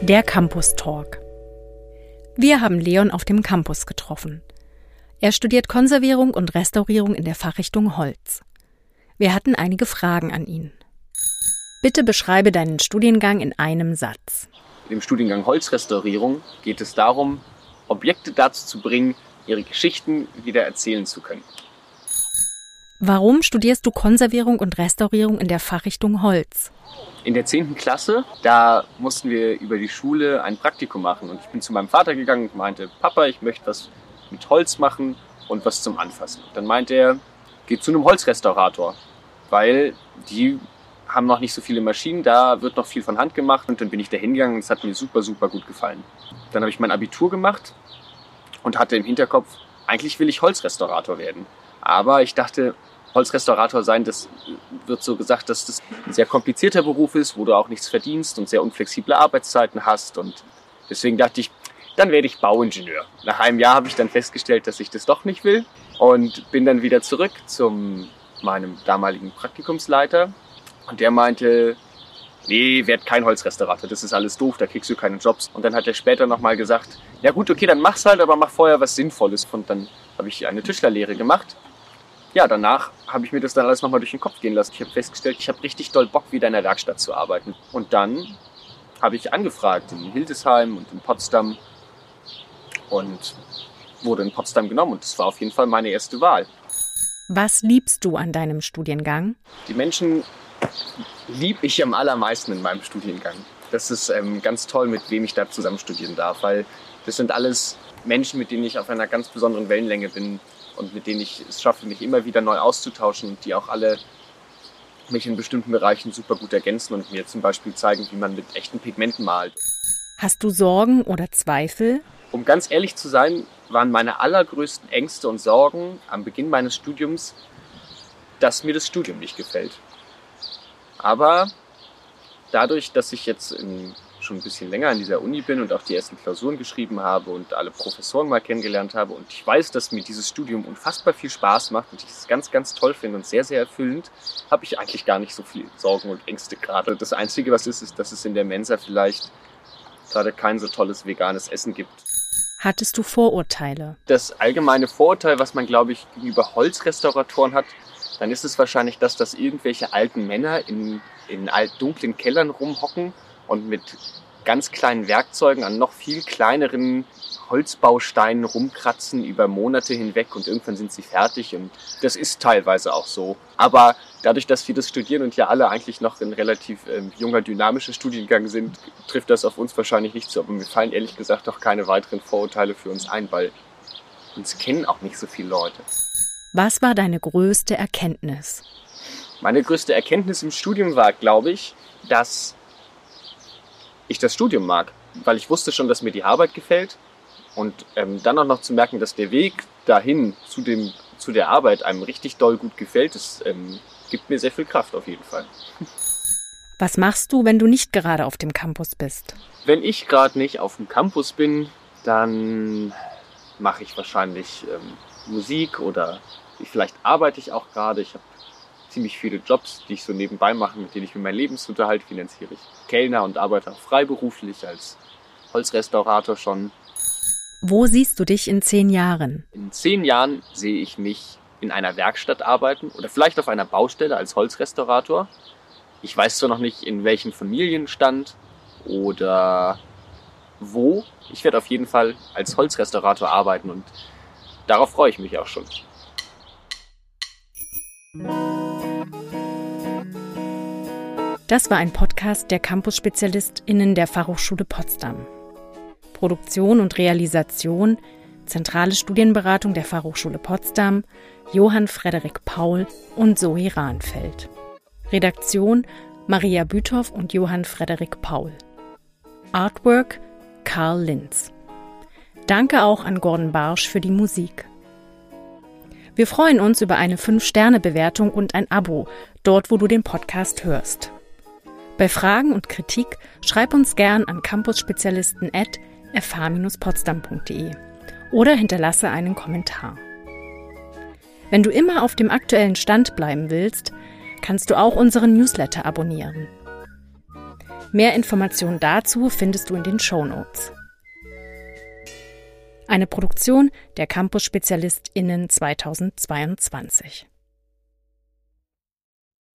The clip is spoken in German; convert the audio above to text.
Der Campus Talk. Wir haben Leon auf dem Campus getroffen. Er studiert Konservierung und Restaurierung in der Fachrichtung Holz. Wir hatten einige Fragen an ihn. Bitte beschreibe deinen Studiengang in einem Satz. Im Studiengang Holzrestaurierung geht es darum, Objekte dazu zu bringen, ihre Geschichten wieder erzählen zu können. Warum studierst du Konservierung und Restaurierung in der Fachrichtung Holz? In der 10. Klasse, da mussten wir über die Schule ein Praktikum machen. Und ich bin zu meinem Vater gegangen und meinte, Papa, ich möchte was mit Holz machen und was zum Anfassen. Dann meinte er, geh zu einem Holzrestaurator, weil die haben noch nicht so viele Maschinen, da wird noch viel von Hand gemacht. Und dann bin ich da hingegangen und es hat mir super, super gut gefallen. Dann habe ich mein Abitur gemacht und hatte im Hinterkopf, eigentlich will ich Holzrestaurator werden. Aber ich dachte, Holzrestaurator sein, das wird so gesagt, dass das ein sehr komplizierter Beruf ist, wo du auch nichts verdienst und sehr unflexible Arbeitszeiten hast. Und deswegen dachte ich, dann werde ich Bauingenieur. Nach einem Jahr habe ich dann festgestellt, dass ich das doch nicht will und bin dann wieder zurück zu meinem damaligen Praktikumsleiter. Und der meinte, nee, werd kein Holzrestaurator, das ist alles doof, da kriegst du keine Jobs. Und dann hat er später nochmal gesagt, ja gut, okay, dann mach's halt, aber mach vorher was Sinnvolles. Und dann habe ich eine Tischlerlehre gemacht. Ja, danach habe ich mir das dann alles nochmal durch den Kopf gehen lassen. Ich habe festgestellt, ich habe richtig doll Bock, wieder in der Werkstatt zu arbeiten. Und dann habe ich angefragt in Hildesheim und in Potsdam und wurde in Potsdam genommen. Und das war auf jeden Fall meine erste Wahl. Was liebst du an deinem Studiengang? Die Menschen liebe ich am allermeisten in meinem Studiengang. Das ist ähm, ganz toll, mit wem ich da zusammen studieren darf, weil das sind alles Menschen, mit denen ich auf einer ganz besonderen Wellenlänge bin und mit denen ich es schaffe, mich immer wieder neu auszutauschen und die auch alle mich in bestimmten Bereichen super gut ergänzen und mir zum Beispiel zeigen, wie man mit echten Pigmenten malt. Hast du Sorgen oder Zweifel? Um ganz ehrlich zu sein, waren meine allergrößten Ängste und Sorgen am Beginn meines Studiums, dass mir das Studium nicht gefällt. Aber dadurch, dass ich jetzt in, schon ein bisschen länger an dieser Uni bin und auch die ersten Klausuren geschrieben habe und alle Professoren mal kennengelernt habe und ich weiß, dass mir dieses Studium unfassbar viel Spaß macht und ich es ganz, ganz toll finde und sehr, sehr erfüllend, habe ich eigentlich gar nicht so viel Sorgen und Ängste gerade. Das Einzige, was ist, ist, dass es in der Mensa vielleicht gerade kein so tolles veganes Essen gibt. Hattest du Vorurteile? Das allgemeine Vorurteil, was man, glaube ich, gegenüber Holzrestauratoren hat, dann ist es wahrscheinlich das, dass irgendwelche alten Männer in, in dunklen Kellern rumhocken und mit ganz kleinen Werkzeugen an noch viel kleineren Holzbausteinen rumkratzen über Monate hinweg und irgendwann sind sie fertig und das ist teilweise auch so. Aber dadurch, dass wir das studieren und ja alle eigentlich noch ein relativ ähm, junger, dynamischer Studiengang sind, trifft das auf uns wahrscheinlich nicht so. Aber mir fallen ehrlich gesagt auch keine weiteren Vorurteile für uns ein, weil uns kennen auch nicht so viele Leute. Was war deine größte Erkenntnis? Meine größte Erkenntnis im Studium war, glaube ich, dass ich das Studium mag, weil ich wusste schon, dass mir die Arbeit gefällt und ähm, dann auch noch zu merken, dass der Weg dahin zu, dem, zu der Arbeit einem richtig doll gut gefällt, das ähm, gibt mir sehr viel Kraft auf jeden Fall. Was machst du, wenn du nicht gerade auf dem Campus bist? Wenn ich gerade nicht auf dem Campus bin, dann mache ich wahrscheinlich ähm, Musik oder vielleicht arbeite ich auch gerade. Ich habe ziemlich viele Jobs, die ich so nebenbei mache, mit denen ich mir meinen Lebensunterhalt finanziere. Ich Kellner und arbeite auch freiberuflich als Holzrestaurator schon. Wo siehst du dich in zehn Jahren? In zehn Jahren sehe ich mich in einer Werkstatt arbeiten oder vielleicht auf einer Baustelle als Holzrestaurator. Ich weiß zwar noch nicht, in welchem Familienstand oder wo. Ich werde auf jeden Fall als Holzrestaurator arbeiten und darauf freue ich mich auch schon. Das war ein Podcast der Campus-SpezialistInnen der Fachhochschule Potsdam. Produktion und Realisation, zentrale Studienberatung der Fachhochschule Potsdam, Johann Frederik Paul und Zoe Rahnfeld. Redaktion Maria Büthoff und Johann Frederik Paul. Artwork Karl Linz. Danke auch an Gordon Barsch für die Musik. Wir freuen uns über eine 5-Sterne-Bewertung und ein Abo, dort wo du den Podcast hörst. Bei Fragen und Kritik schreib uns gern an campusspezialisten.fh-potsdam.de oder hinterlasse einen Kommentar. Wenn du immer auf dem aktuellen Stand bleiben willst, kannst du auch unseren Newsletter abonnieren. Mehr Informationen dazu findest du in den Show Notes. Eine Produktion der Campus SpezialistInnen 2022.